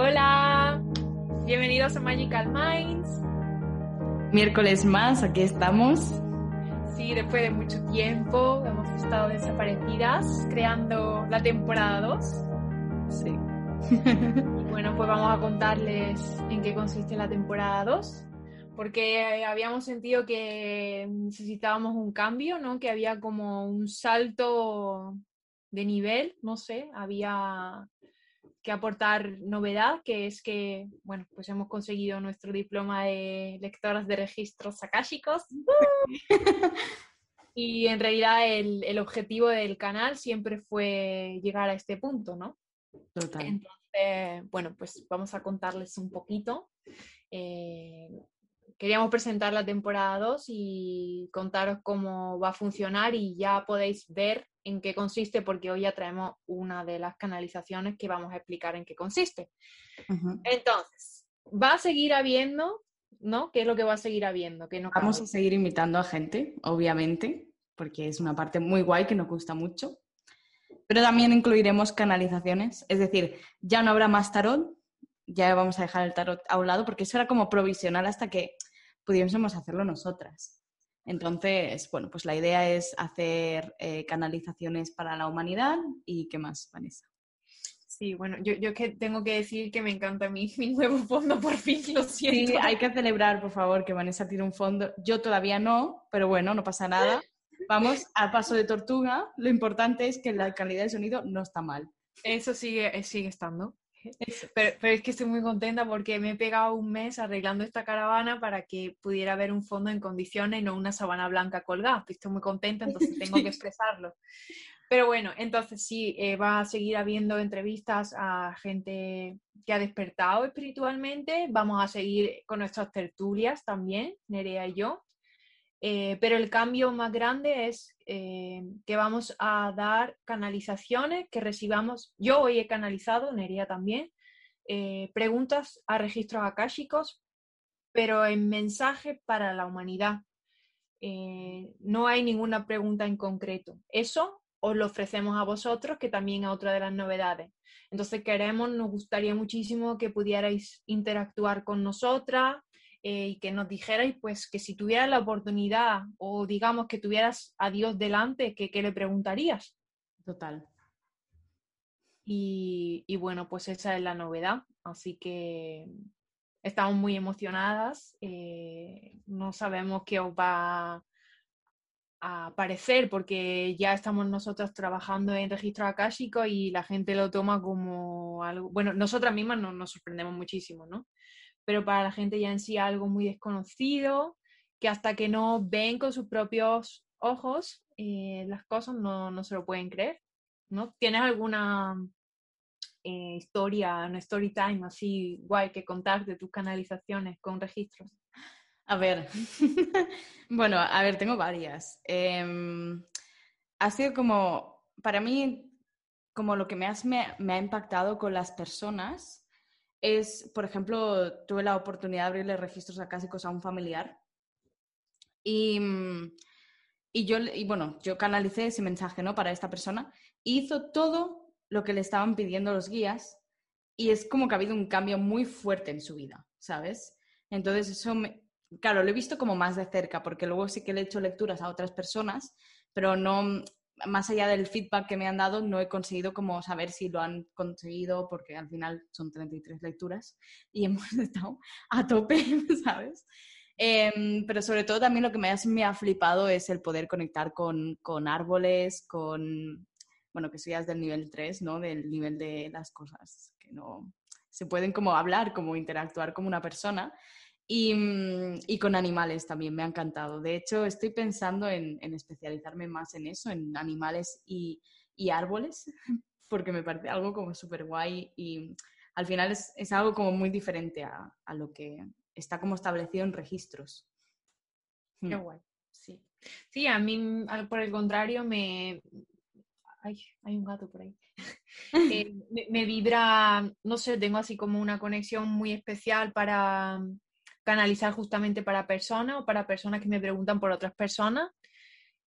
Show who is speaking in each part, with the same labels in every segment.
Speaker 1: Hola, bienvenidos a Magical Minds.
Speaker 2: Miércoles más, aquí estamos.
Speaker 1: Sí, después de mucho tiempo hemos estado desaparecidas creando la temporada 2.
Speaker 2: Sí.
Speaker 1: Y bueno, pues vamos a contarles en qué consiste la temporada 2, porque habíamos sentido que necesitábamos un cambio, ¿no? Que había como un salto de nivel, no sé, había que aportar novedad, que es que, bueno, pues hemos conseguido nuestro diploma de lectoras de registros akáshicos. y en realidad el, el, objetivo del canal siempre fue llegar a este punto, ¿no?
Speaker 2: Total.
Speaker 1: Entonces, bueno, pues vamos a contarles un poquito. Eh, queríamos presentar la temporada 2 y contaros cómo va a funcionar y ya podéis ver en qué consiste porque hoy ya traemos una de las canalizaciones que vamos a explicar en qué consiste.
Speaker 2: Uh -huh.
Speaker 1: Entonces, va a seguir habiendo, ¿no? ¿Qué es lo que va a seguir habiendo? Que no
Speaker 2: Vamos
Speaker 1: cabe?
Speaker 2: a seguir invitando a gente, obviamente, porque es una parte muy guay que nos gusta mucho. Pero también incluiremos canalizaciones, es decir, ya no habrá más tarot, ya vamos a dejar el tarot a un lado porque eso era como provisional hasta que pudiésemos hacerlo nosotras. Entonces, bueno, pues la idea es hacer eh, canalizaciones para la humanidad y qué más, Vanessa.
Speaker 1: Sí, bueno, yo, yo que tengo que decir que me encanta mi, mi nuevo fondo, por fin, lo siento.
Speaker 2: Sí, hay que celebrar, por favor, que Vanessa tiene un fondo. Yo todavía no, pero bueno, no pasa nada. Vamos al paso de tortuga. Lo importante es que la calidad de sonido no está mal.
Speaker 1: Eso sigue, sigue estando. Pero, pero, es que estoy muy contenta porque me he pegado un mes arreglando esta caravana para que pudiera haber un fondo en condiciones y no una sabana blanca colgada. Estoy muy contenta, entonces tengo que expresarlo. Pero bueno, entonces sí, eh, va a seguir habiendo entrevistas a gente que ha despertado espiritualmente. Vamos a seguir con nuestras tertulias también, Nerea y yo. Eh, pero el cambio más grande es eh, que vamos a dar canalizaciones que recibamos. Yo hoy he canalizado, Nerea también, eh, preguntas a registros akáshicos, pero en mensaje para la humanidad. Eh, no hay ninguna pregunta en concreto. Eso os lo ofrecemos a vosotros, que también es otra de las novedades. Entonces queremos, nos gustaría muchísimo que pudierais interactuar con nosotras, eh, y que nos dijerais, pues, que si tuvieras la oportunidad o digamos que tuvieras a Dios delante, ¿qué, qué le preguntarías?
Speaker 2: Total.
Speaker 1: Y, y, bueno, pues esa es la novedad. Así que estamos muy emocionadas. Eh, no sabemos qué os va a parecer porque ya estamos nosotros trabajando en registro akáshico y la gente lo toma como algo, bueno, nosotras mismas no, nos sorprendemos muchísimo, ¿no? Pero para la gente ya en sí algo muy desconocido, que hasta que no ven con sus propios ojos eh, las cosas no, no, se lo pueden creer, ¿no? ¿Tienes alguna eh, historia, una story time así guay que contar de tus canalizaciones con registros?
Speaker 2: A ver, bueno, a ver, tengo varias. Eh, ha sido como, para mí, como lo que más me, me ha impactado con las personas es, por ejemplo, tuve la oportunidad de abrirle registros acásicos a un familiar y, y yo, y bueno, yo canalicé ese mensaje, ¿no? Para esta persona. Hizo todo lo que le estaban pidiendo los guías y es como que ha habido un cambio muy fuerte en su vida, ¿sabes? Entonces eso, claro, lo he visto como más de cerca porque luego sí que le he hecho lecturas a otras personas, pero no, más allá del feedback que me han dado, no he conseguido como saber si lo han conseguido, porque al final son 33 lecturas y hemos estado a tope, ¿sabes? Eh, pero sobre todo también lo que ha, me ha flipado es el poder conectar con, con, árboles, con, bueno, que es del nivel 3, ¿no? Del nivel de las cosas que no se pueden como hablar, como interactuar como una persona. Y, y, con animales también me ha encantado. De hecho, estoy pensando en, en especializarme más en eso, en animales y, y, árboles, porque me parece algo como súper guay y al final es, es, algo como muy diferente a, a, lo que está como establecido en registros.
Speaker 1: Qué guay, sí. Sí, a mí, por el contrario, me... Ay, hay un gato por ahí. eh, me, me vibra, no sé, tengo así como una conexión muy especial para canalizar justamente para personas o para personas que me preguntan por otras personas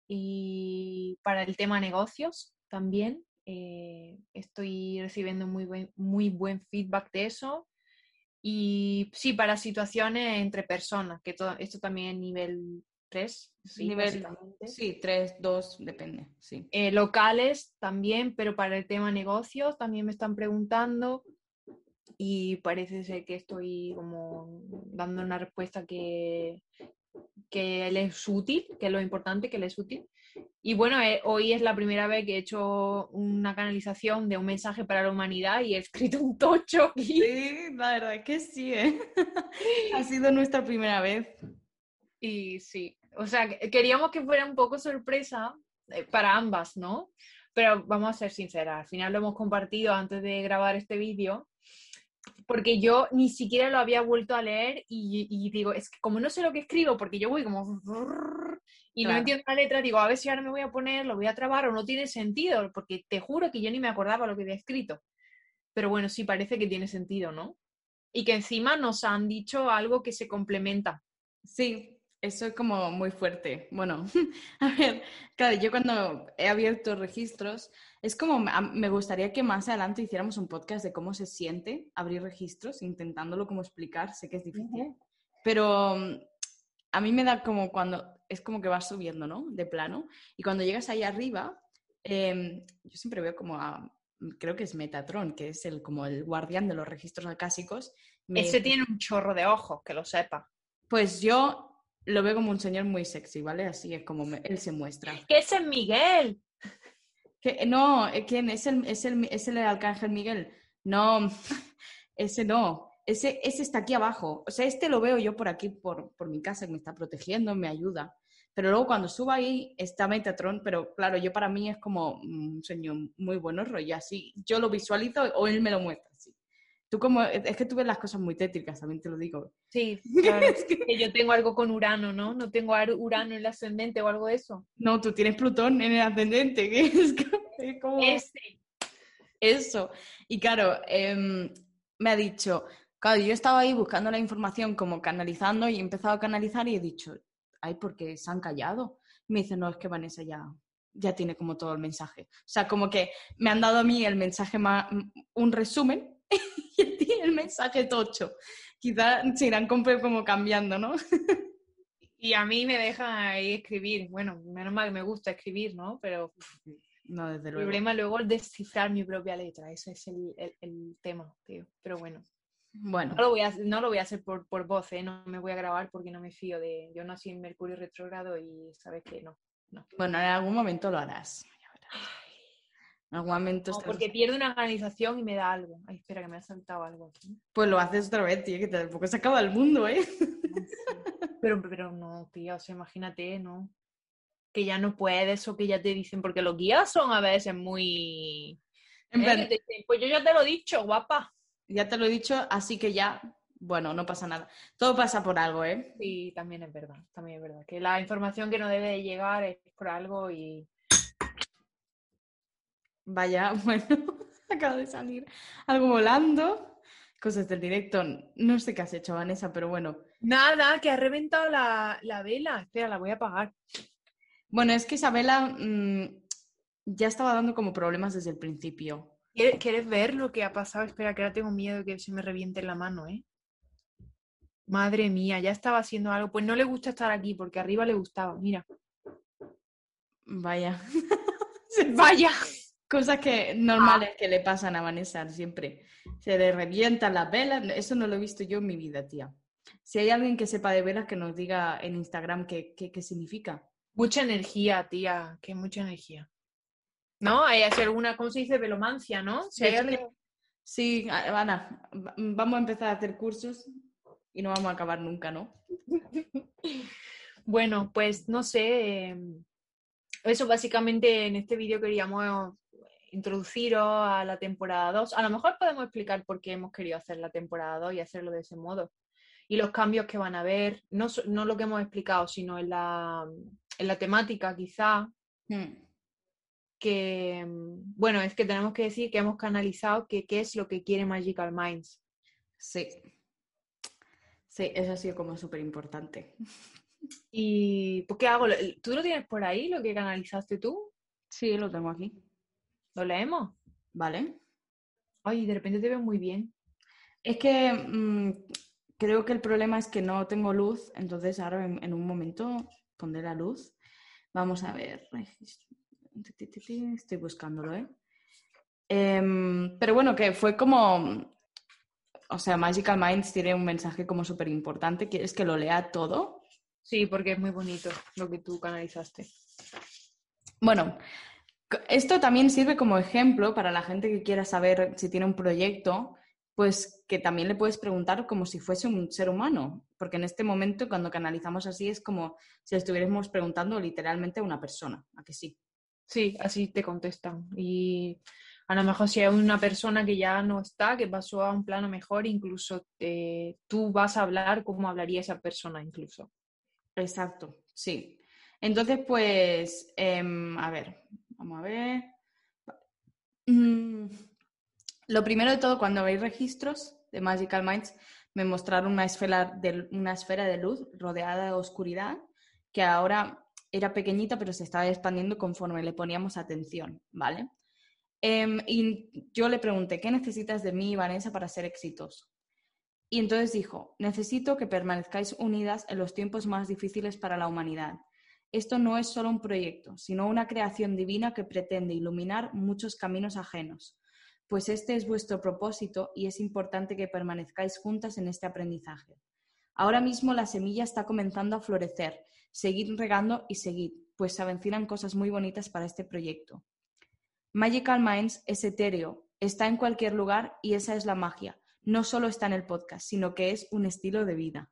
Speaker 1: y para el tema negocios también. Eh, estoy recibiendo muy buen, muy buen feedback de eso. Y sí, para situaciones entre personas, que todo, esto también es nivel 3. Sí,
Speaker 2: Nivel, sí, 3, 2, depende, sí.
Speaker 1: Eh, locales también, pero para el tema negocios también me están preguntando y parece ser que estoy como dando una respuesta que, que le es útil, que es lo importante, que le es útil. Y bueno, eh, hoy es la primera vez que he hecho una canalización de un mensaje para la humanidad y he escrito un tocho.
Speaker 2: Sí, la verdad es que sí, ¿eh? ha sido nuestra primera vez.
Speaker 1: Y sí, o sea, queríamos que fuera un poco sorpresa eh, para ambas, ¿no? Pero vamos a ser sinceras, al final lo hemos compartido antes de grabar este vídeo, porque yo ni siquiera lo había vuelto a leer y, digo, es que como no sé lo que escribo, porque yo voy como... Y no entiendo la letra, digo, a ver si ahora me voy a poner, lo voy a trabar o no tiene sentido, porque te juro que yo ni me acordaba lo que había escrito. Pero bueno, sí parece que tiene sentido, ¿no? Y que encima nos han dicho algo que se complementa.
Speaker 2: Sí, eso es como muy fuerte. Bueno, a ver, claro, yo cuando he abierto registros, es como, me gustaría que más adelante hiciéramos un podcast de cómo se siente abrir registros, intentándolo como explicar, sé que es difícil, pero mm, a mí me da como cuando, es como que vas subiendo, ¿no? De plano, y cuando llegas ahí arriba, em, yo siempre veo como a, creo que es Metatron, que es el, como el guardián de los registros acásicos.
Speaker 1: Ese tiene un chorro de ojos, que lo sepa.
Speaker 2: Pues yo lo veo como un señor muy sexy, ¿vale? Así es como él se muestra.
Speaker 1: ¿Qué es el Miguel?
Speaker 2: Que, no, eh, ¿quién? ¿Es el, es, el, ¿Es el arcángel Miguel? No, ese no. Ese, ese está aquí abajo. O sea, este lo veo yo por aquí, por, por mi casa, que me está protegiendo, me ayuda. Pero luego cuando subo ahí está Metatron, pero claro, yo para mí es como un señor muy bueno, rollo así. Yo lo visualizo o él me lo muestra así. Tú como, es que tú ves las cosas muy tétricas, también te lo digo.
Speaker 1: Sí, claro. es que yo tengo algo con Urano, ¿no? No tengo Urano en el ascendente o algo de eso.
Speaker 2: No, tú tienes Plutón en el ascendente, que es, como...
Speaker 1: Este.
Speaker 2: Eso. Y claro, em, me ha dicho, claro, yo estaba ahí buscando la información, como canalizando, y he empezado a canalizar y he dicho, ay, porque se han callado. me dice, no, es que Vanessa ya, ya tiene como todo el mensaje. O sea, como que me han dado a mí el mensaje más, un resumen y tiene el mensaje tocho. Quizás se irán como cambiando, ¿no?
Speaker 1: y a mí me deja ahí escribir. Bueno, menos mal que me gusta escribir, ¿no? Pero
Speaker 2: no, desde
Speaker 1: el problema luego es descifrar mi propia letra. Ese es el, el, tema, tío. Pero bueno.
Speaker 2: Bueno.
Speaker 1: No lo voy a, no lo voy a hacer por, por voz, ¿eh? No me voy a grabar porque no me fío de... Yo nací en Mercurio retrógrado y sabes que no, no.
Speaker 2: Bueno, en algún momento lo harás. En
Speaker 1: porque pierdo una organización y me da algo. Ay, espera, que me ha saltado algo aquí.
Speaker 2: Pues lo haces otra vez, tío, que tampoco se acaba el mundo, ¿eh?
Speaker 1: Pero, pero no, tío, o sea, imagínate, ¿no? Que ya no puedes o que ya te dicen, porque los guías son a veces muy. ¿eh? pues yo ya te lo he dicho, guapa.
Speaker 2: Ya te lo he dicho, así que ya, bueno, no pasa nada. Todo pasa por algo, ¿eh?
Speaker 1: Sí, también es verdad, también es verdad. Que la información que no debe de llegar es por algo y
Speaker 2: Vaya, bueno, acaba de salir algo volando. Cosas del directo. No sé qué has hecho, Vanessa, pero bueno.
Speaker 1: Nada, que ha reventado la, vela. Espera, la voy a apagar.
Speaker 2: Bueno, es que esa vela mm, ya estaba dando como problemas desde el principio.
Speaker 1: ¿Quieres ver lo que ha pasado? Espera, que ahora tengo miedo de que se me reviente la mano, ¿eh? Madre mía, ya estaba haciendo algo. Pues no le gusta estar aquí, porque arriba le gustaba. Mira.
Speaker 2: Vaya.
Speaker 1: Vaya.
Speaker 2: Cosas que normales que le pasan a Vanessa siempre. Se le revientan las velas. Eso no lo he visto yo en mi vida, tía. Si hay alguien que sepa de velas, que nos diga en Instagram qué, qué, significa.
Speaker 1: Mucha energía, tía. Que mucha energía. ¿No? Hay alguna, ¿cómo se dice? Velomancia, ¿no?
Speaker 2: Si Sí, Ana, vamos a empezar a hacer cursos y no vamos a acabar nunca, ¿no?
Speaker 1: bueno, pues no sé. Em, eso básicamente en este vídeo queríamos introduciros a la temporada 2. A lo mejor podemos explicar por qué hemos querido hacer la temporada 2 y hacerlo de ese modo. Y los cambios que van a haber, no, no lo que hemos explicado, sino en la, en la temática quizá. Hmm. Que, bueno, es que tenemos que decir que hemos canalizado que qué es lo que quiere Magical Minds.
Speaker 2: Sí. Sí, eso ha sido como súper importante.
Speaker 1: ¿Y pues, qué hago? ¿Tú lo tienes por ahí, lo que canalizaste tú?
Speaker 2: Sí, lo tengo aquí.
Speaker 1: ¿Lo leemos?
Speaker 2: ¿vale?
Speaker 1: Ay, de repente te veo muy bien.
Speaker 2: Es que mm, creo que el problema es que no tengo luz, entonces ahora en, un momento pondré la luz. Vamos a ver. Estoy buscándolo, ¿eh? Em, pero bueno, que fue como. O sea, Magical Minds tiene un mensaje como súper importante. ¿Quieres que lo lea todo?
Speaker 1: Sí, porque es muy bonito lo que tú canalizaste.
Speaker 2: Bueno, esto también sirve como ejemplo para la gente que quiera saber si tiene un proyecto, pues que también le puedes preguntar como si fuese un ser humano, porque en este momento cuando canalizamos así es como si le estuviéramos preguntando literalmente a una persona, ¿a que sí?
Speaker 1: Sí, así te contestan. Y a lo mejor si hay una persona que ya no está, que pasó a un plano mejor, incluso eh, tú vas a hablar como hablaría esa persona incluso.
Speaker 2: Exacto, sí. Entonces, pues, em, a ver, Vamos a ver. Mm, lo primero de todo, cuando veis registros de Magical Minds, me mostraron una esfera de, una esfera de luz rodeada de oscuridad que ahora era pequeñita pero se estaba expandiendo conforme le poníamos atención, ¿vale? Em, y yo le pregunté, ¿qué necesitas de mí, Vanessa, para ser exitoso? Y entonces dijo, necesito que permanezcáis unidas en los tiempos más difíciles para la humanidad esto no es solo un proyecto, sino una creación divina que pretende iluminar muchos caminos ajenos, pues este es vuestro propósito y es importante que permanezcáis juntas en este aprendizaje. Ahora mismo la semilla está comenzando a florecer, seguid regando y seguid, pues se avecinan cosas muy bonitas para este proyecto. Magical Minds es etéreo, está en cualquier lugar y esa es la magia. No solo está en el podcast, sino que es un estilo de vida.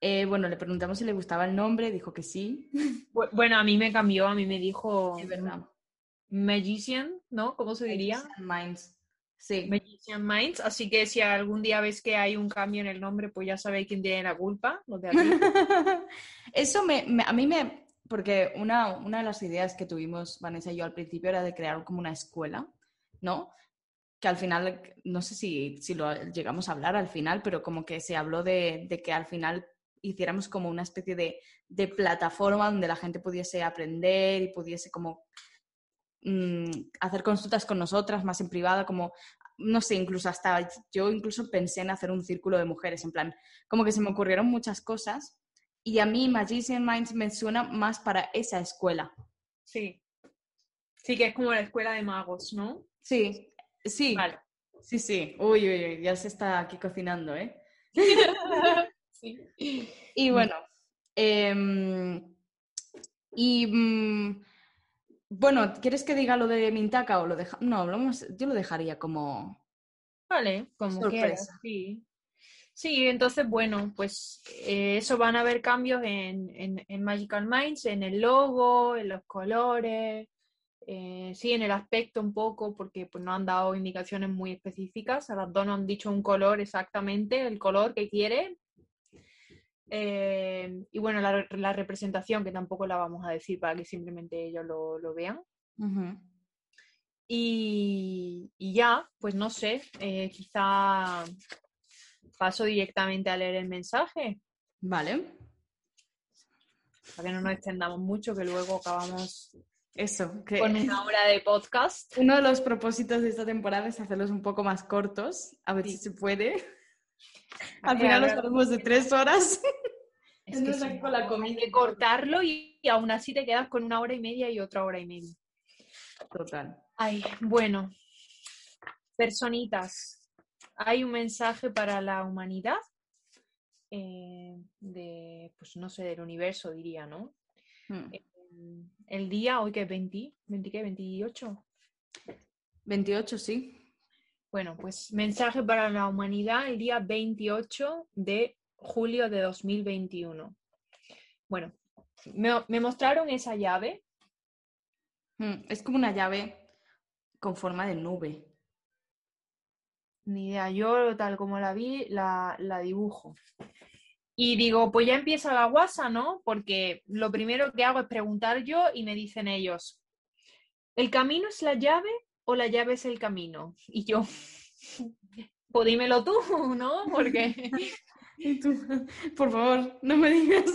Speaker 2: Eh, bueno, le preguntamos si le gustaba el nombre, dijo que sí.
Speaker 1: Bueno, a mí me cambió, a mí me dijo...
Speaker 2: Es verdad.
Speaker 1: Magician, ¿no? ¿Cómo se diría?
Speaker 2: Magician Minds. Sí.
Speaker 1: Magician Minds. Así que si algún día ves que hay un cambio en el nombre, pues ya sabéis quién tiene la culpa.
Speaker 2: Eso me, a mí me... Porque una, una de las ideas que tuvimos, Vanessa y yo al principio, era de crear como una escuela, ¿no? que al final, no sé si, si, lo llegamos a hablar al final, pero como que se habló de, de que al final hiciéramos como una especie de, de, plataforma donde la gente pudiese aprender y pudiese como mm, hacer consultas con nosotras más en privado, como, no sé, incluso hasta yo incluso pensé en hacer un círculo de mujeres, en plan, como que se me ocurrieron muchas cosas y a mí Magician Minds me suena más para esa escuela.
Speaker 1: Sí. Sí, que es como la escuela de magos, ¿no?
Speaker 2: Sí, sí. Vale. Sí, sí. Uy, uy, uy, ya se está aquí cocinando, ¿eh? Y bueno, em, y mm, bueno, ¿quieres que diga lo de Mintaka o lo deja? No, yo lo dejaría como.
Speaker 1: Vale, como sorpresa. sí. Sí, entonces, bueno, pues eh, eso van a haber cambios en, en, Magical Minds, en el logo, en los colores, eh, sí, en el aspecto un poco, porque pues, no han dado indicaciones muy específicas. A las dos no han dicho un color exactamente, el color que quieren, eh, y bueno, la, representación, que tampoco la vamos a decir para que simplemente ellos lo, vean. y, ya, pues no sé, eh, quizá paso directamente a leer el mensaje.
Speaker 2: Vale.
Speaker 1: Para que no nos extendamos mucho, que luego acabamos
Speaker 2: eso,
Speaker 1: con una hora de podcast.
Speaker 2: Uno de los propósitos de esta temporada es hacerlos un poco más cortos, a ver si se puede. Al final los haremos de tres horas.
Speaker 1: Es que con la comida. que cortarlo y, aún así te quedas con una hora y media y otra hora y media.
Speaker 2: Total.
Speaker 1: Ay, bueno. Personitas. Hay un mensaje para la humanidad. Eh, de, pues no sé, del universo, diría, ¿no? Hmm. Eh, el día, hoy que es 20, ¿20 qué? ¿28?
Speaker 2: 28, sí.
Speaker 1: Bueno, pues mensaje para la humanidad el día 28 de julio de 2021. Bueno, me, mostraron esa llave.
Speaker 2: Mm, es como una llave con forma de nube.
Speaker 1: Ni idea, yo tal como la vi, la, la dibujo. Y digo, pues ya empieza la guasa, ¿no? Porque lo primero que hago es preguntar yo y me dicen ellos, ¿el camino es la llave o la llave es el camino. Y yo, pues dímelo tú, ¿no? Porque...
Speaker 2: por favor, no me digas.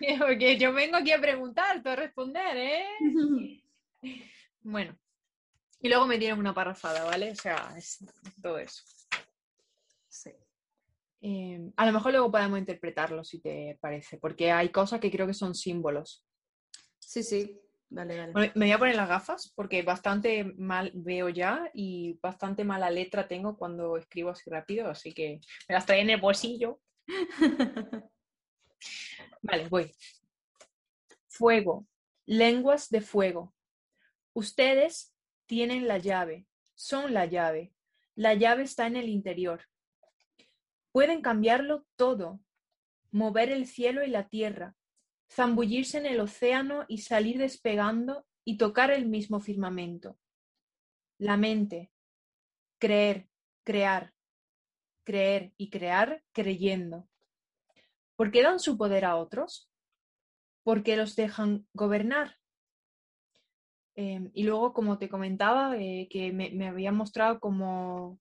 Speaker 1: Porque yo vengo aquí a preguntar, tú a responder, ¿eh? bueno, Y luego me dieron una parrafada, ¿vale? O sea, es todo eso.
Speaker 2: Sí.
Speaker 1: Eh, a lo mejor luego podemos interpretarlo, si te parece, porque hay cosas que creo que son símbolos.
Speaker 2: Sí, sí. Dale.
Speaker 1: Bueno, me voy a poner las gafas porque bastante mal veo ya y bastante mala letra tengo cuando escribo así rápido, así que me las trae en el bolsillo. Vale, voy. Fuego. Lenguas de fuego. Ustedes tienen la llave, son la llave. La llave está en el interior. Pueden cambiarlo todo, mover el cielo y la tierra, zambullirse en el océano y salir despegando y tocar el mismo firmamento. La mente, creer, crear, creer y crear creyendo. ¿Por qué dan su poder a otros? ¿Por qué los dejan gobernar? Em, y luego, como te comentaba, eh, que me, me había mostrado como,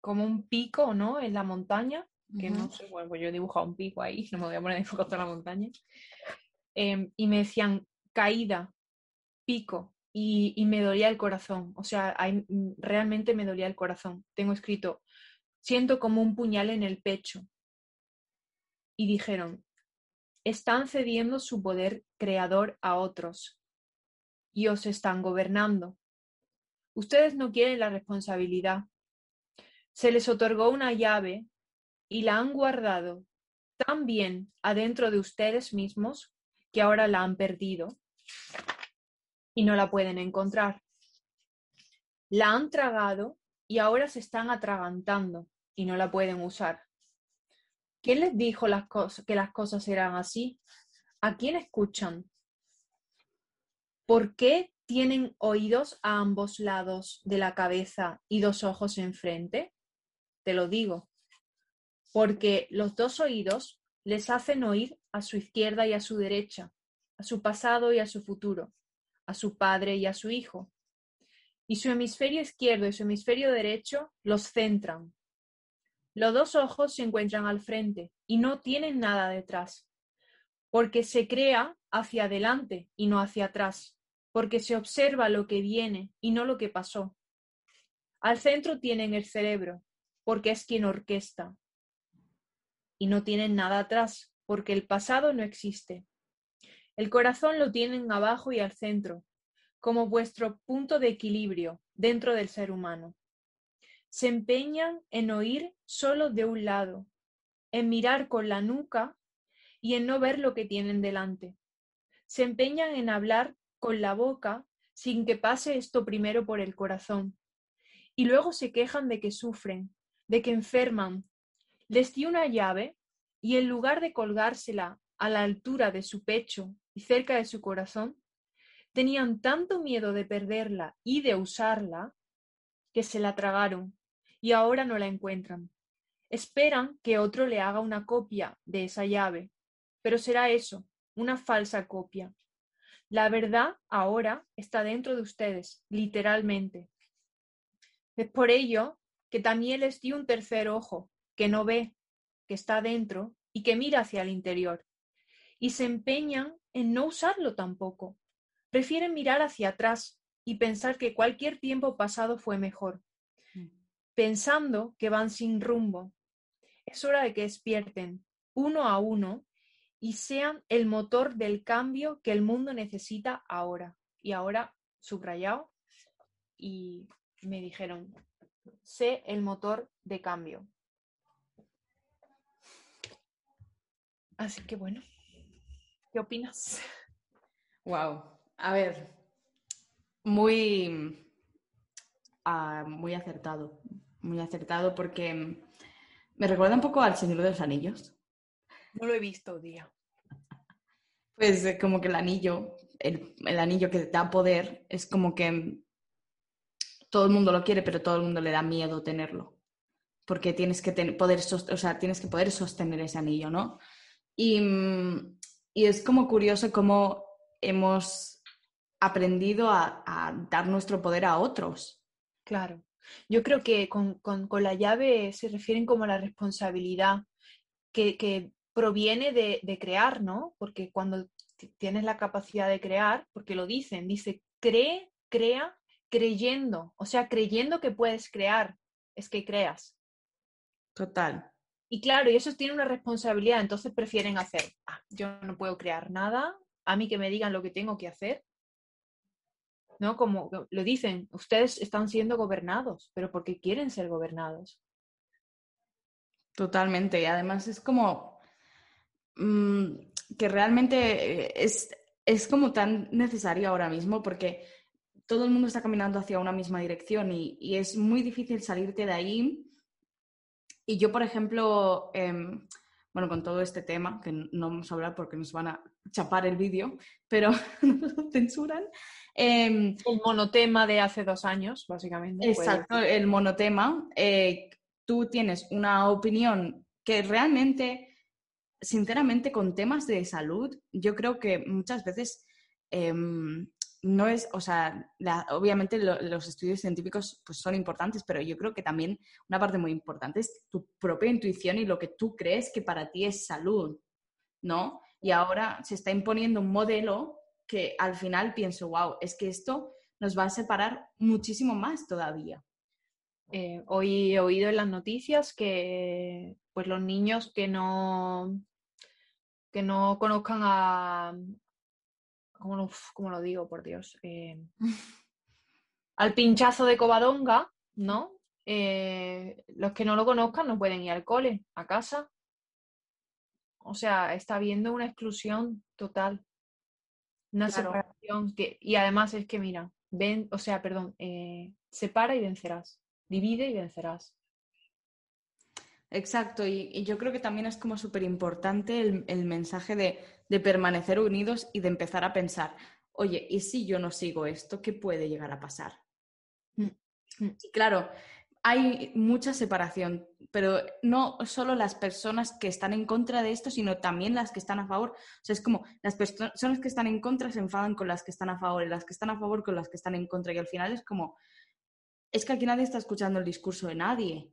Speaker 1: como un pico ¿no? en la montaña, que no sé, bueno, pues yo he dibujado un pico ahí, no me voy a poner toda la montaña. Em, y me decían caída, pico, y, y, me dolía el corazón. O sea, mm, realmente me dolía el corazón. Tengo escrito, siento como un puñal en el pecho. Y dijeron, están cediendo su poder creador a otros y os están gobernando. Ustedes no quieren la responsabilidad. Se les otorgó una llave y la han guardado tan bien adentro de ustedes mismos que ahora la han perdido y no la pueden encontrar. La han tragado y ahora se están atragantando y no la pueden usar. ¿Quién les dijo que las cosas eran así? ¿A quién escuchan? ¿Por qué tienen oídos a ambos lados de la cabeza y dos ojos enfrente? Te lo digo. Porque los dos oídos les hacen oír a su izquierda y a su derecha, a su pasado y a su futuro, a su padre y a su hijo. Y su hemisferio izquierdo y su hemisferio derecho los centran, los dos ojos se encuentran al frente y no tienen nada detrás, porque se crea hacia adelante y no hacia atrás, porque se observa lo que viene y no lo que pasó. Al centro tienen el cerebro, porque es quien orquesta. Y no tienen nada atrás, porque el pasado no existe. El corazón lo tienen abajo y al centro, como vuestro punto de equilibrio dentro del ser humano. Se empeñan en oír solo de un lado, en mirar con la nuca y en no ver lo que tienen delante. Se empeñan en hablar con la boca sin que pase esto primero por el corazón. Y luego se quejan de que sufren, de que enferman. Les di una llave y en lugar de colgársela a la altura de su pecho y cerca de su corazón, tenían tanto miedo de perderla y de usarla que se la tragaron y ahora no la encuentran. Esperan que otro le haga una copia de esa llave, pero será eso, una falsa copia. La verdad ahora está dentro de ustedes, literalmente. Es por ello que también les di un tercer ojo, que no ve, que está dentro y que mira hacia el interior. Y se empeñan en no usarlo tampoco. Prefieren mirar hacia atrás y pensar que cualquier tiempo pasado fue mejor pensando que van sin rumbo. Es hora de que despierten uno a uno y sean el motor del cambio que el mundo necesita ahora. Y ahora, subrayado, y me dijeron, sé el motor de cambio. Así que bueno, ¿qué opinas?
Speaker 2: Wow, a ver, muy, uh, muy acertado, muy acertado porque me recuerda un poco al Señor de los Anillos.
Speaker 1: No lo he visto, día.
Speaker 2: Pues eh, como que el anillo, el, el, anillo que da poder, es como que todo el mundo lo quiere, pero todo el mundo le da miedo tenerlo. Porque tienes que, poder, o sea, tienes que poder sostener ese anillo, ¿no? Y, y es como curioso cómo hemos aprendido a, a dar nuestro poder a otros.
Speaker 1: Claro. Yo creo que con, la llave se refieren como a la responsabilidad que, proviene de, crear, ¿no? Porque cuando tienes la capacidad de crear, porque lo dicen, dice, cree, crea creyendo, o sea, creyendo que puedes crear, es que creas.
Speaker 2: Total.
Speaker 1: Y claro, y eso tiene una responsabilidad, entonces prefieren hacer, ah, yo no puedo crear nada, a mí que me digan lo que tengo que hacer. ¿No? Como lo dicen, ustedes están siendo gobernados, pero porque quieren ser gobernados.
Speaker 2: Totalmente. Y además es como mm, que realmente eh, es, es como tan necesario ahora mismo porque todo el mundo está caminando hacia una misma dirección y, y es muy difícil salirte de ahí y yo, por ejemplo, em, bueno, con todo este tema, que no vamos a hablar porque nos van a chapar el vídeo, pero nos censuran.
Speaker 1: Em, el monotema de hace dos años, básicamente.
Speaker 2: Exacto, el monotema. Eh, tú tienes una opinión que realmente, sinceramente, con temas de salud, yo creo que muchas veces em, no es, o sea, obviamente los estudios científicos pues, son importantes, pero yo creo que también una parte muy importante es tu propia intuición y lo que tú crees que para ti es salud, ¿no? Y ahora se está imponiendo un modelo que al final pienso, wow, es que esto nos va a separar muchísimo más todavía.
Speaker 1: Eh, hoy he oído en las noticias que pues los niños que no que no conozcan a, ¿cómo lo, digo, por Dios? Eh, al pinchazo de Covadonga, ¿no? Eh, los que no lo conozcan no pueden ir al cole, a casa. O sea, está habiendo una exclusión total. Una separación. Que, y además es que, mira, ven, o sea, perdón, eh, separa y vencerás. Divide y vencerás.
Speaker 2: Exacto, y, yo creo que también es como súper importante el, mensaje de, permanecer unidos y de empezar a pensar, oye, ¿y si yo no sigo esto? ¿Qué puede llegar a pasar? Mm, mm. Y claro, hay mucha separación, pero no solo las personas que están en contra de esto, sino también las que están a favor. O sea, es como las personas que están en contra se enfadan con las que están a favor y las que están a favor con las que están en contra. Y al final es como, es que aquí nadie está escuchando el discurso de nadie.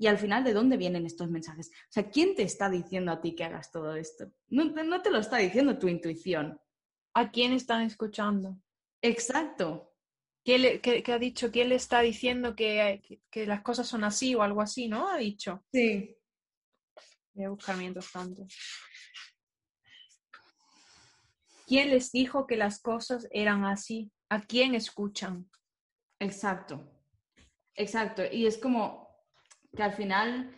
Speaker 2: Y al final, ¿de dónde vienen estos mensajes? O sea, ¿quién te está diciendo a ti que hagas todo esto? No, te lo está diciendo tu intuición.
Speaker 1: ¿A quién están escuchando?
Speaker 2: Exacto.
Speaker 1: ¿Qué, ha dicho? ¿Quién le está diciendo que, las cosas son así o algo así, no? Ha dicho.
Speaker 2: Sí.
Speaker 1: Voy a buscar mientras tanto. ¿Quién les dijo que las cosas eran así? ¿A quién escuchan?
Speaker 2: Exacto. Exacto. Y es como, que al final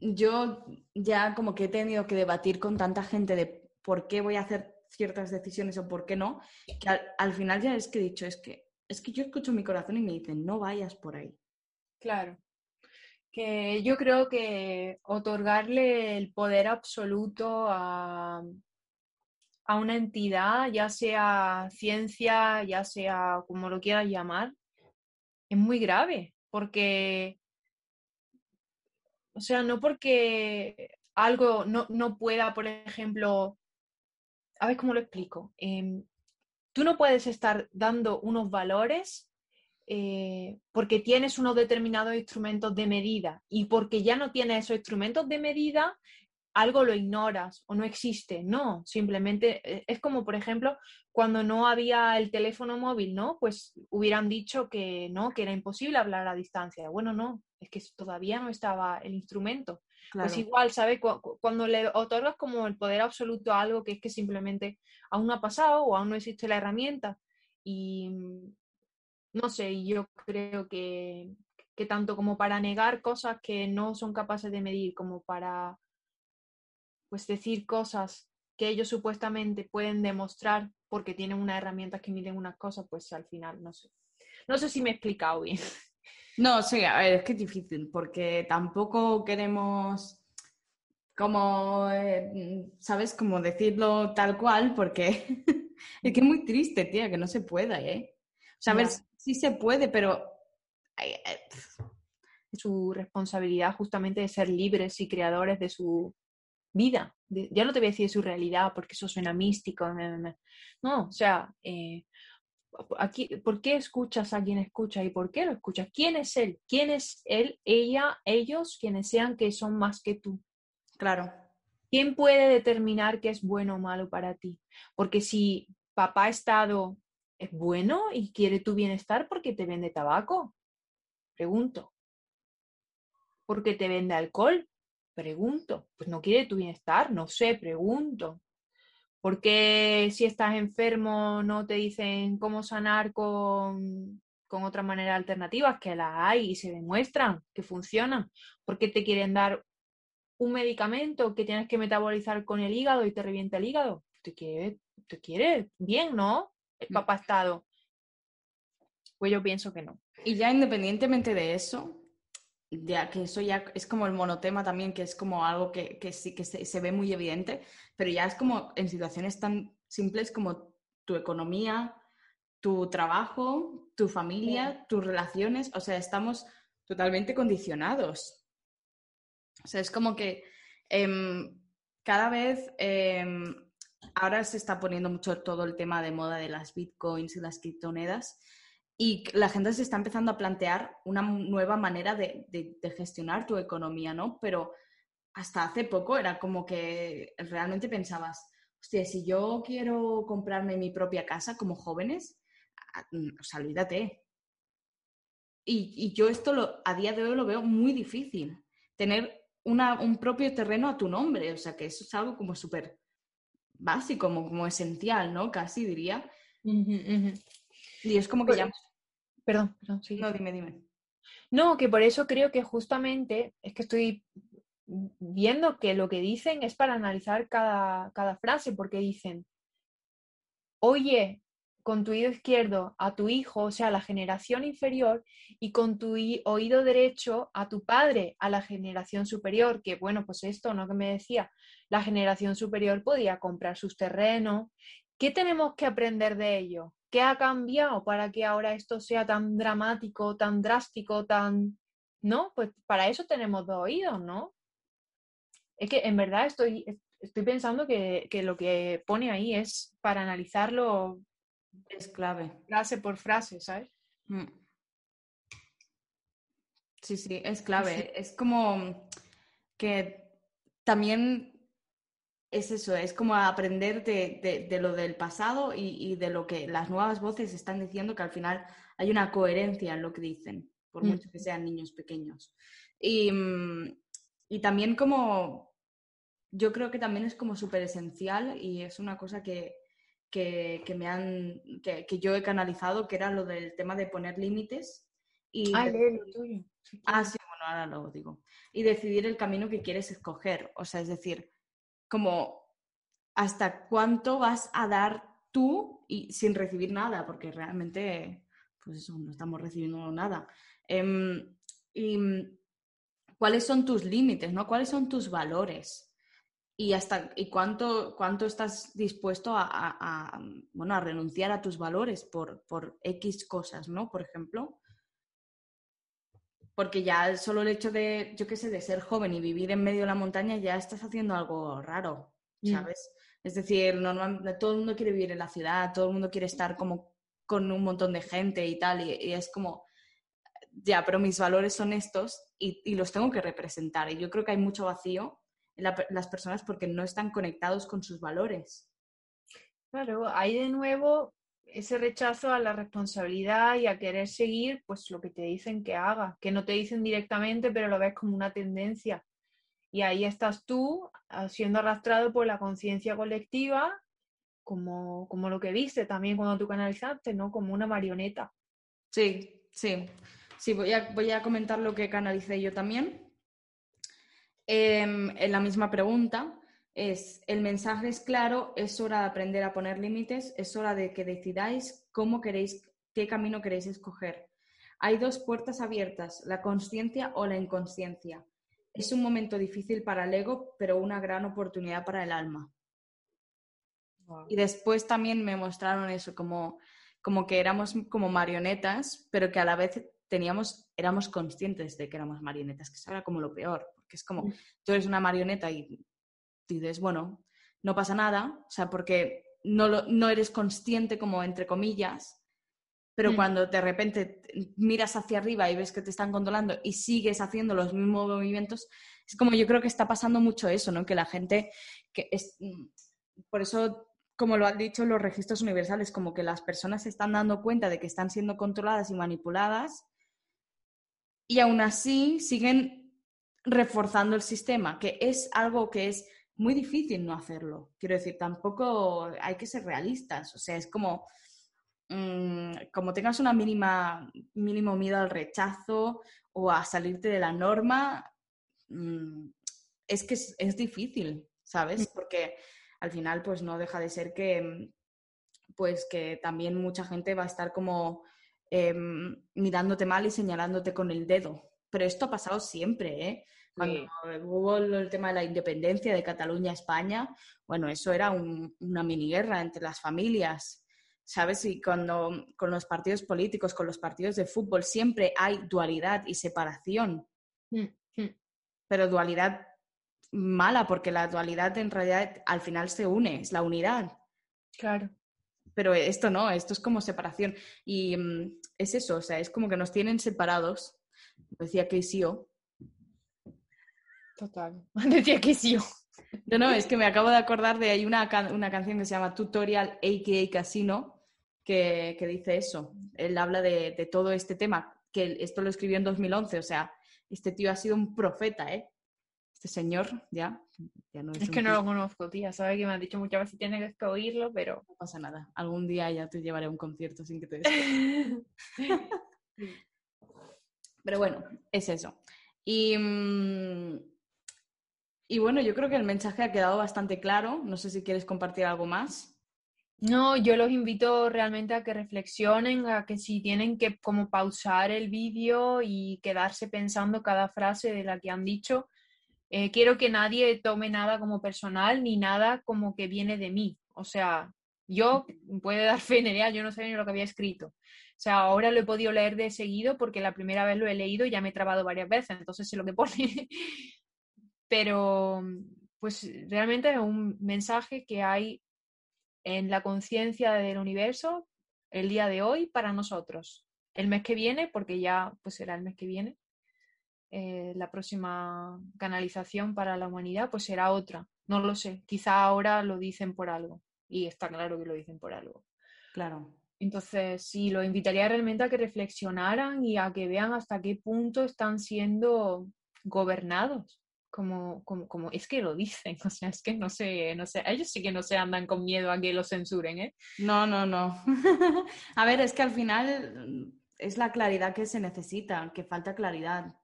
Speaker 2: yo ya como que he tenido que debatir con tanta gente de por qué voy a hacer ciertas decisiones o por qué no, que al, final ya es que he dicho, es que, es que yo escucho mi corazón y me dicen, no vayas por ahí.
Speaker 1: Claro. Que yo creo que otorgarle el poder absoluto a, a una entidad, ya sea ciencia, ya sea como lo quieras llamar, es muy grave, porque o sea, no porque algo no, pueda, por ejemplo, a ver cómo lo explico. Em, tú no puedes estar dando unos valores eh, porque tienes unos determinados instrumentos de medida y porque ya no tienes esos instrumentos de medida, algo lo ignoras o no existe. No, simplemente eh, es como, por ejemplo, cuando no había el teléfono móvil, ¿no? Pues hubieran dicho que no, que era imposible hablar a distancia. Bueno, no, es que todavía no estaba el instrumento. Pues igual, ¿sabes? Cuando le otorgas como el poder absoluto a algo que es que simplemente aún no ha pasado o aún no existe la herramienta. Y mm, no sé, yo creo que, que tanto como para negar cosas que no son capaces de medir, como para pues decir cosas que ellos supuestamente pueden demostrar porque tienen unas herramientas que miden unas cosas, pues al final no sé. No sé si me he explicado bien.
Speaker 2: No, sí, a ver, es que es difícil, porque tampoco queremos como, eh, ¿sabes? Como decirlo tal cual, porque es que es muy triste, tía, que no se pueda, ¿eh? O sea, a ver, sí se puede, pero...
Speaker 1: Su responsabilidad justamente de ser libres y creadores de su vida. ya no te voy a decir su realidad porque eso suena místico. No, o sea, eh, aquí, ¿por qué escuchas a quien escucha y por qué lo escuchas? ¿Quién es él? ¿Quién es él, ella, ellos, quienes sean que son más que tú?
Speaker 2: Claro.
Speaker 1: ¿Quién puede determinar qué es bueno o malo para ti? Porque si papá ha estado es bueno y quiere tu bienestar porque te vende tabaco? Pregunto. ¿Porque te vende alcohol? Pregunto. Pues no quiere tu bienestar, no sé, pregunto. Porque si estás enfermo no te dicen cómo sanar con, con otras maneras alternativas? Que las hay y se demuestran que funcionan. porque te quieren dar un medicamento que tienes que metabolizar con el hígado y te revienta el hígado? Te quiere, te quiere bien, ¿no? El mm. papá estado. Pues yo pienso que no.
Speaker 2: Y ya independientemente de eso, ya que eso ya es como el monotema también, que es como algo que, sí que se, ve muy evidente, pero ya es como en situaciones tan simples como tu economía, tu trabajo, tu familia, tus relaciones, o sea, estamos totalmente condicionados. O sea, es como que em, cada vez em, ahora se está poniendo mucho todo el tema de moda de las bitcoins y las criptomonedas y la gente se está empezando a plantear una nueva manera de, gestionar tu economía, ¿no? Pero hasta hace poco era como que realmente pensabas, hostia, si yo quiero comprarme mi propia casa como jóvenes, mm, o sea, olvídate. Y, yo esto lo, a día de hoy lo veo muy difícil, tener un propio terreno a tu nombre, o sea, que eso es algo como súper básico, como, como esencial, ¿no? Casi diría. Y es como que ya
Speaker 1: Perdón, perdón, sí.
Speaker 2: No, dime, dime.
Speaker 1: No, que por eso creo que justamente es que estoy viendo que lo que dicen es para analizar cada, cada frase, porque dicen, oye, con tu oído izquierdo a tu hijo, o sea, a la generación inferior, y con tu oído derecho a tu padre, a la generación superior, que bueno, pues esto, ¿no? Que me decía, la generación superior podía comprar sus terrenos. ¿Qué tenemos que aprender de ello? ¿Qué ha cambiado para que ahora esto sea tan dramático, tan drástico, tan... ¿No? Pues para eso tenemos dos oídos, ¿no? Es que en verdad estoy, estoy pensando que, lo que pone ahí es para analizarlo.
Speaker 2: Es clave.
Speaker 1: Frase por frase, ¿sabes? Mm.
Speaker 2: Sí, sí, es clave. Es como que también es eso, es como aprender de, lo del pasado y, de lo que las nuevas voces están diciendo, que al final hay una coherencia en lo que dicen, por mucho que sean niños pequeños. Y, mm, también como, yo creo que también es como súper esencial y es una cosa que, me han, que, yo he canalizado, que era lo del tema de poner límites. Y
Speaker 1: ah, lo tuyo.
Speaker 2: Ah, sí, bueno, ahora lo digo. Y decidir el camino que quieres escoger. O sea, es decir, como hasta cuánto vas a dar tú y sin recibir nada, porque realmente, pues no estamos recibiendo nada. Em, y cuáles son tus límites, ¿no? ¿Cuáles son tus valores? Y hasta y cuánto, cuánto estás dispuesto a, bueno, a renunciar a tus valores por, por X cosas, ¿no? Por ejemplo. Porque ya solo el hecho de, yo qué sé, de ser joven y vivir en medio de la montaña ya estás haciendo algo raro, mm. ¿sabes? Es decir, normal, todo el mundo quiere vivir en la ciudad, todo el mundo quiere estar como con un montón de gente y tal, y, es como, ya, pero mis valores son estos y, los tengo que representar. Y yo creo que hay mucho vacío en las personas porque no están conectados con sus valores.
Speaker 1: Claro, hay de nuevo ese rechazo a la responsabilidad y a querer seguir pues lo que te dicen que haga, que no te dicen directamente, pero lo ves como una tendencia. Y ahí estás tú ah, siendo arrastrado por la conciencia colectiva, como, como lo que viste también cuando tú canalizaste, ¿no? Como una marioneta.
Speaker 2: Sí, sí. Sí, voy a, voy a comentar lo que canalicé yo también. Em, en la misma pregunta, es, el mensaje es claro, es hora de aprender a poner límites, es hora de que decidáis cómo queréis, qué camino queréis escoger. Hay dos puertas abiertas, la conciencia o la inconsciencia. Es un momento difícil para el ego, pero una gran oportunidad para el alma. Y después también me mostraron eso, como, como que éramos como marionetas, pero que a la vez teníamos, éramos conscientes de que éramos marionetas, que eso era como lo peor, porque es como, tú eres una marioneta y dices, bueno, no pasa nada, o sea, porque no, no eres consciente como entre comillas, pero mm. cuando de repente miras hacia arriba y ves que te están controlando y sigues haciendo los mismos movimientos, es como yo creo que está pasando mucho eso, ¿no? Que la gente, que es, mm, por eso como lo han dicho los registros universales, como que las personas se están dando cuenta de que están siendo controladas y manipuladas y aún así siguen reforzando el sistema, que es algo que es muy difícil no hacerlo. Quiero decir, tampoco hay que ser realistas, o sea, es como mm, como tengas una mínima mínimo miedo al rechazo o a salirte de la norma, mm, es que es, difícil, ¿sabes? Mm. Porque al final, pues no deja de ser que, pues que también mucha gente va a estar como em, mirándote mal y señalándote con el dedo. Pero esto ha pasado siempre, ¿eh? Cuando hubo el tema de la independencia de Cataluña España, bueno, eso era una mini guerra entre las familias, ¿sabes? Y cuando con los partidos políticos, con los partidos de fútbol, siempre hay dualidad y separación. Mm, mm. Pero dualidad mala, porque la dualidad en realidad al final se une, es la unidad.
Speaker 1: Claro.
Speaker 2: Pero esto no, esto es como separación. Y mm, es eso, o sea, es como que nos tienen separados. Decía que sí
Speaker 1: Total. Decía que sí
Speaker 2: No, no, es que me acabo de acordar de hay una, una canción que se llama Tutorial AKA Casino que, que dice eso. Él habla de, de, todo este tema, que esto lo escribió en 2011, o sea, este tío ha sido un profeta, ¿eh? este señor ya,
Speaker 1: ya no es... Es que no lo conozco, tía, sabe que me han dicho muchas veces tienes que oírlo, pero...
Speaker 2: No pasa nada, algún día ya te llevaré a un concierto sin que te des Pero bueno, es eso. Y, mm, y bueno, yo creo que el mensaje ha quedado bastante claro. No sé si quieres compartir algo más.
Speaker 1: No, yo los invito realmente a que reflexionen, a que si tienen que como pausar el vídeo y quedarse pensando cada frase de la que han dicho, eh, quiero que nadie tome nada como personal ni nada como que viene de mí. O sea, yo puede dar fe, Nerea, yo no sabía ni lo que había escrito. O sea, ahora lo he podido leer de seguido porque la primera vez lo he leído y ya me he trabado varias veces, entonces sé lo que pone. Pero, pues realmente es un mensaje que hay en la conciencia del universo el día de hoy para nosotros. El mes que viene, porque ya pues será el mes que viene, eh, la próxima canalización para la humanidad, pues será otra. No lo sé. Quizá ahora lo dicen por algo. Y está claro que lo dicen por algo.
Speaker 2: Claro.
Speaker 1: Entonces, sí, lo invitaría realmente a que reflexionaran y a que vean hasta qué punto están siendo gobernados. Como, como, como es que lo dicen, o sea, es que no sé, no sé, ellos sí que no se andan con miedo a que lo censuren, ¿eh?
Speaker 2: No, no, no. a ver, es que al final es la claridad que se necesita, que falta claridad.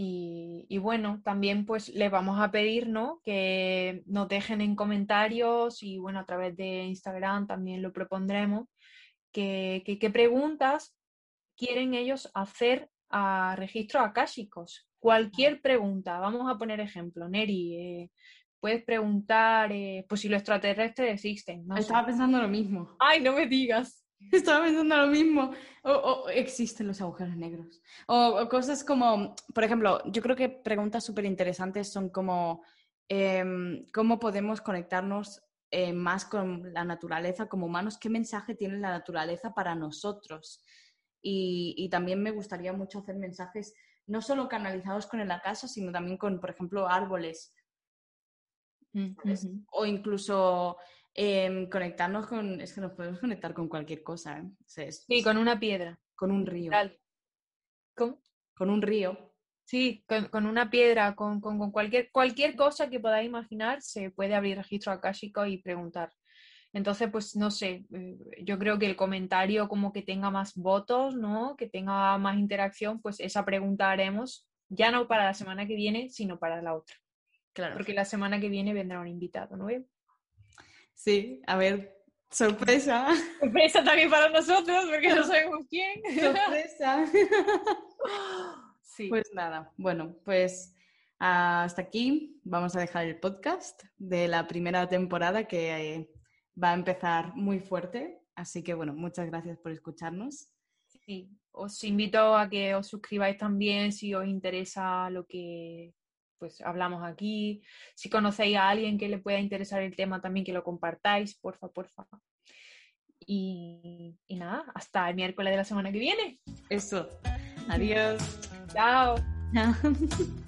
Speaker 1: Y, bueno, también pues les vamos a pedir ¿no? que nos dejen en comentarios y bueno, a través de Instagram también lo propondremos, que, que, preguntas quieren ellos hacer a registros akáshicos. Cualquier pregunta, vamos a poner ejemplo, Neri, eh, puedes preguntar eh, pues si los extraterrestres existen.
Speaker 2: Estaba pensando lo mismo.
Speaker 1: Ay, no me digas.
Speaker 2: Estaba pensando lo mismo. O, existen los agujeros negros. O, cosas como, por ejemplo, yo creo que preguntas súper interesantes son como em, cómo podemos conectarnos eh, más con la naturaleza como humanos, qué mensaje tiene la naturaleza para nosotros. Y, también me gustaría mucho hacer mensajes no solo canalizados con el acaso, sino también con, por ejemplo, árboles. Mm, o incluso Em, conectarnos con, es que nos podemos conectar con cualquier cosa, ¿eh?
Speaker 1: sí, con una piedra.
Speaker 2: Con un río.
Speaker 1: ¿Cómo?
Speaker 2: Con un río.
Speaker 1: Sí, con, una piedra, con, cualquier, cualquier cosa que podáis imaginar, se puede abrir registro akáshico y preguntar. Entonces, pues no sé, eh, yo creo que el comentario como que tenga más votos, ¿no? Que tenga más interacción, pues esa pregunta haremos, ya no para la semana que viene, sino para la otra. Claro. Porque la semana que viene vendrá un invitado, ¿no?
Speaker 2: Sí, a ver, sorpresa.
Speaker 1: Sorpresa también para nosotros, porque no sabemos quién.
Speaker 2: Sorpresa. Sí. Pues nada, bueno, pues hasta aquí vamos a dejar el podcast de la primera temporada que eh, va a empezar muy fuerte. Así que bueno, muchas gracias por escucharnos.
Speaker 1: Sí, os invito a que os suscribáis también si os interesa lo que pues hablamos aquí. Si conocéis a alguien que le pueda interesar el tema, también que lo compartáis, porfa, porfa. Y, y nada, hasta el miércoles de la semana que viene.
Speaker 2: Eso. Adiós.
Speaker 1: Chao.